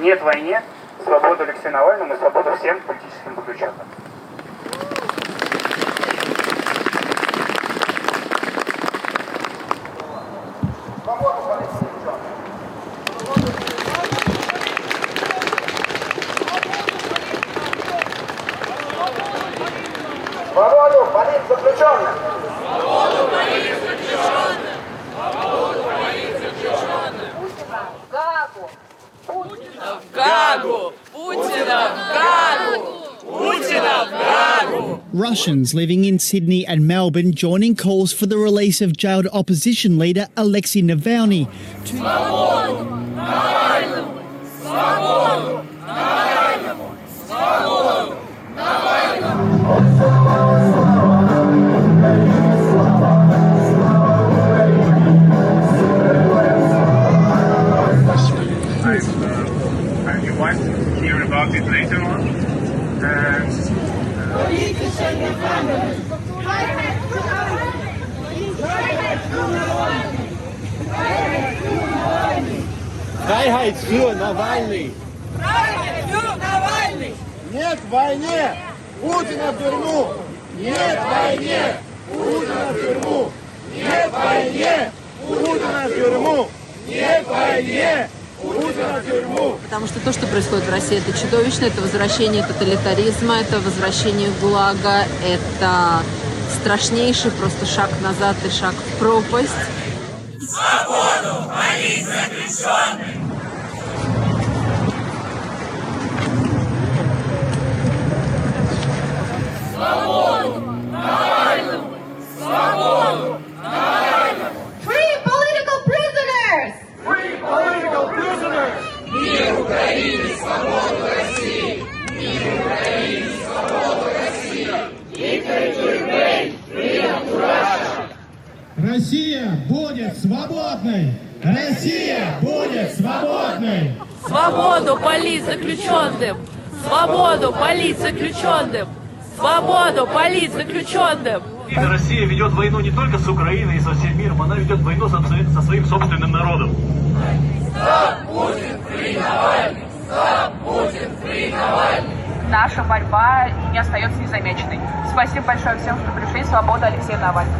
Нет войне, свобода Алексею Навальному и свобода всем политическим заключенным. Свободу политзаключенным! В Russians living in Sydney and Melbourne joining calls for the release of jailed opposition leader Alexei Navalny. About it later on. And Freiheit für Навальный! Навальный! Нет войне! Путина в тюрьму! Нет войне! Путина в тюрьму! Нет войне! Путина в тюрьму! Нет войне! Потому что то, что происходит в России, это чудовищно, это возвращение тоталитаризма, это возвращение ГУЛАГа, это страшнейший просто шаг назад и шаг в пропасть. Free prisoners! Россия будет свободной! Россия будет свободной! Свободу политзаключенным! Свободу политзаключенным! Свободу политзаключенным! Россия ведет войну не только с Украиной и со всем миром, она ведет войну со, со своим собственным народом. наша борьба не остается незамеченной. Спасибо большое всем, что пришли. Свобода Алексея Навального.